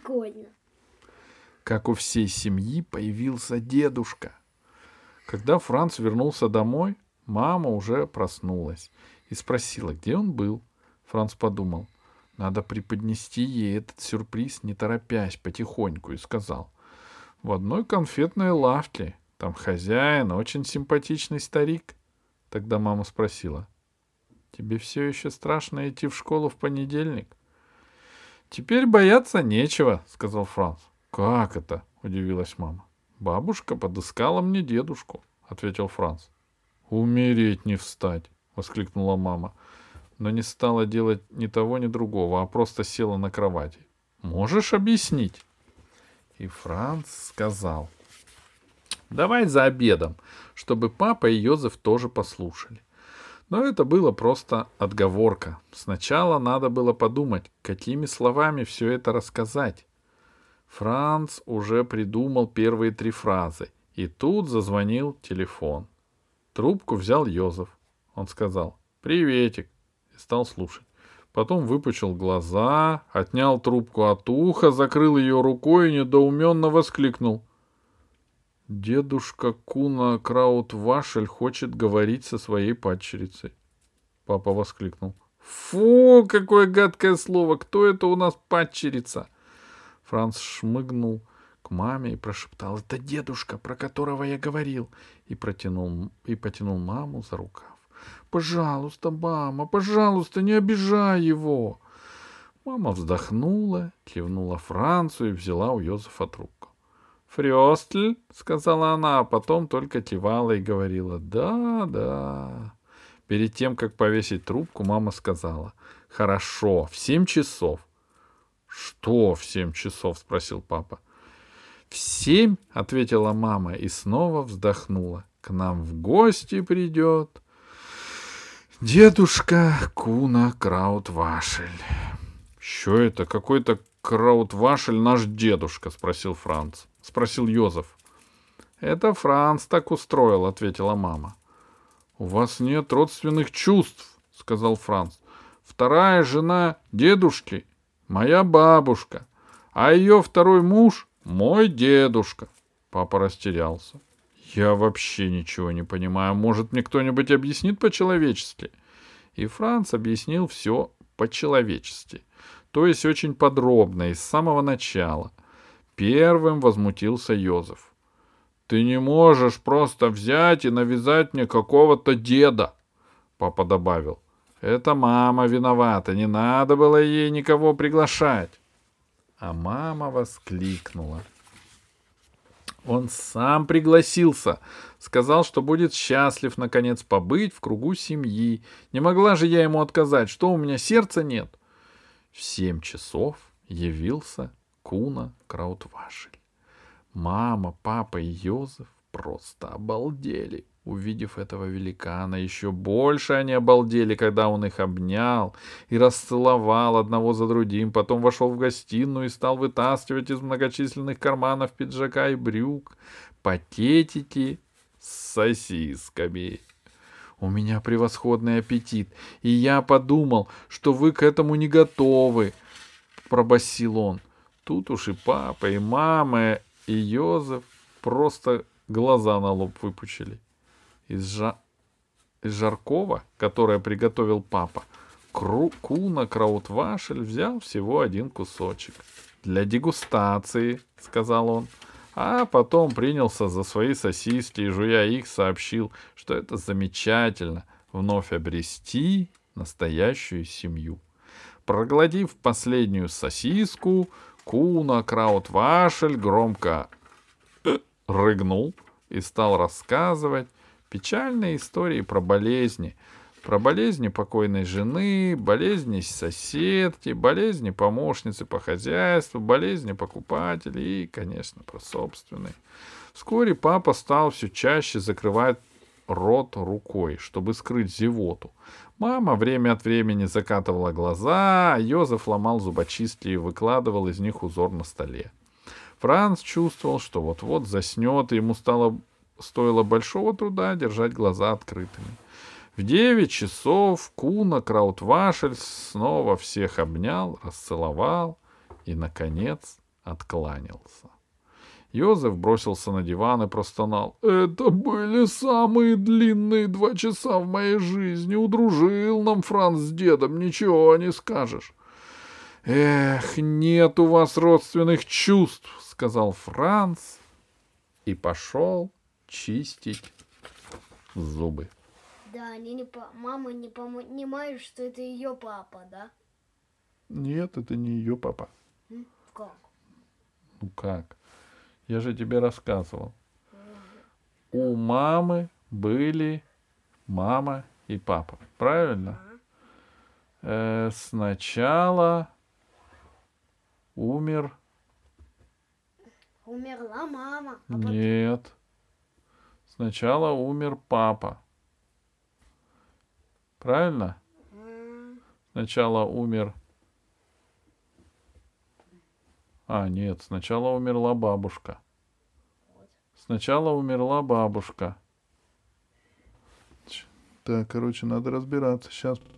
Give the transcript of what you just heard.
Прикольно. Как у всей семьи появился дедушка. Когда Франц вернулся домой, мама уже проснулась и спросила, где он был. Франц подумал, надо преподнести ей этот сюрприз, не торопясь, потихоньку, и сказал, в одной конфетной лавке, там хозяин, очень симпатичный старик. Тогда мама спросила, тебе все еще страшно идти в школу в понедельник? Теперь бояться нечего, сказал Франц. Как это? удивилась мама. Бабушка подыскала мне дедушку, ответил Франц. Умереть не встать, воскликнула мама, но не стала делать ни того, ни другого, а просто села на кровати. Можешь объяснить? И Франц сказал, давай за обедом, чтобы папа и Йозеф тоже послушали. Но это было просто отговорка. Сначала надо было подумать, какими словами все это рассказать. Франц уже придумал первые три фразы, и тут зазвонил телефон. Трубку взял Йозеф. Он сказал «Приветик» и стал слушать. Потом выпучил глаза, отнял трубку от уха, закрыл ее рукой и недоуменно воскликнул. Дедушка Куна Краут-Вашель хочет говорить со своей падчерицей. Папа воскликнул. Фу, какое гадкое слово! Кто это у нас падчерица? Франц шмыгнул к маме и прошептал. Это дедушка, про которого я говорил. И протянул, и потянул маму за рукав. Пожалуйста, мама, пожалуйста, не обижай его. Мама вздохнула, кивнула Францу и взяла у Йозефа трубку. «Фрёстль», — сказала она, а потом только кивала и говорила «да, да». Перед тем, как повесить трубку, мама сказала «хорошо, в семь часов». «Что в семь часов?» — спросил папа. «В семь», — ответила мама и снова вздохнула. «К нам в гости придет дедушка Куна Краутвашель». «Что это? Какой-то Краутвашель наш дедушка?» — спросил Франц спросил Йозеф. Это Франц так устроил, ответила мама. У вас нет родственных чувств, сказал Франц. Вторая жена дедушки моя бабушка, а ее второй муж мой дедушка. Папа растерялся. Я вообще ничего не понимаю. Может, мне кто-нибудь объяснит по-человечески? И Франц объяснил все по-человечески. То есть очень подробно и с самого начала. Первым возмутился Йозеф. Ты не можешь просто взять и навязать мне какого-то деда, папа добавил. Это мама виновата, не надо было ей никого приглашать. А мама воскликнула. Он сам пригласился, сказал, что будет счастлив наконец побыть в кругу семьи. Не могла же я ему отказать, что у меня сердца нет. В семь часов явился Куна Краутвашель. Мама, папа и Йозеф просто обалдели, увидев этого великана. Еще больше они обалдели, когда он их обнял и расцеловал одного за другим. Потом вошел в гостиную и стал вытаскивать из многочисленных карманов пиджака и брюк пакетики с сосисками. У меня превосходный аппетит, и я подумал, что вы к этому не готовы, пробасил он. Тут уж и папа, и мама, и Йозеф просто глаза на лоб выпучили. Из, жа... из жаркого, которое приготовил папа, Кру... Куна Краутвашель взял всего один кусочек. «Для дегустации», — сказал он. А потом принялся за свои сосиски и, жуя их, сообщил, что это замечательно — вновь обрести настоящую семью. Проглотив последнюю сосиску, Куна Краутвашель громко э, рыгнул и стал рассказывать печальные истории про болезни. Про болезни покойной жены, болезни соседки, болезни помощницы по хозяйству, болезни покупателей и, конечно, про собственные. Вскоре папа стал все чаще закрывать рот рукой, чтобы скрыть зевоту. Мама время от времени закатывала глаза, а Йозеф ломал зубочистки и выкладывал из них узор на столе. Франц чувствовал, что вот-вот заснет, и ему стало, стоило большого труда держать глаза открытыми. В девять часов Куна Краутвашель снова всех обнял, расцеловал и, наконец, откланялся. Йозеф бросился на диван и простонал. «Это были самые длинные два часа в моей жизни. Удружил нам Франц с дедом, ничего не скажешь». «Эх, нет у вас родственных чувств», — сказал Франц и пошел чистить зубы. Да, они не по... мама не понимает, что это ее папа, да? Нет, это не ее папа. Как? Ну как? Я же тебе рассказывал. У мамы были мама и папа. Правильно? Э, сначала умер. Умерла мама. А потом... Нет. Сначала умер папа. Правильно? Сначала умер. А, нет, сначала умерла бабушка. Сначала умерла бабушка. Так, короче, надо разбираться. Сейчас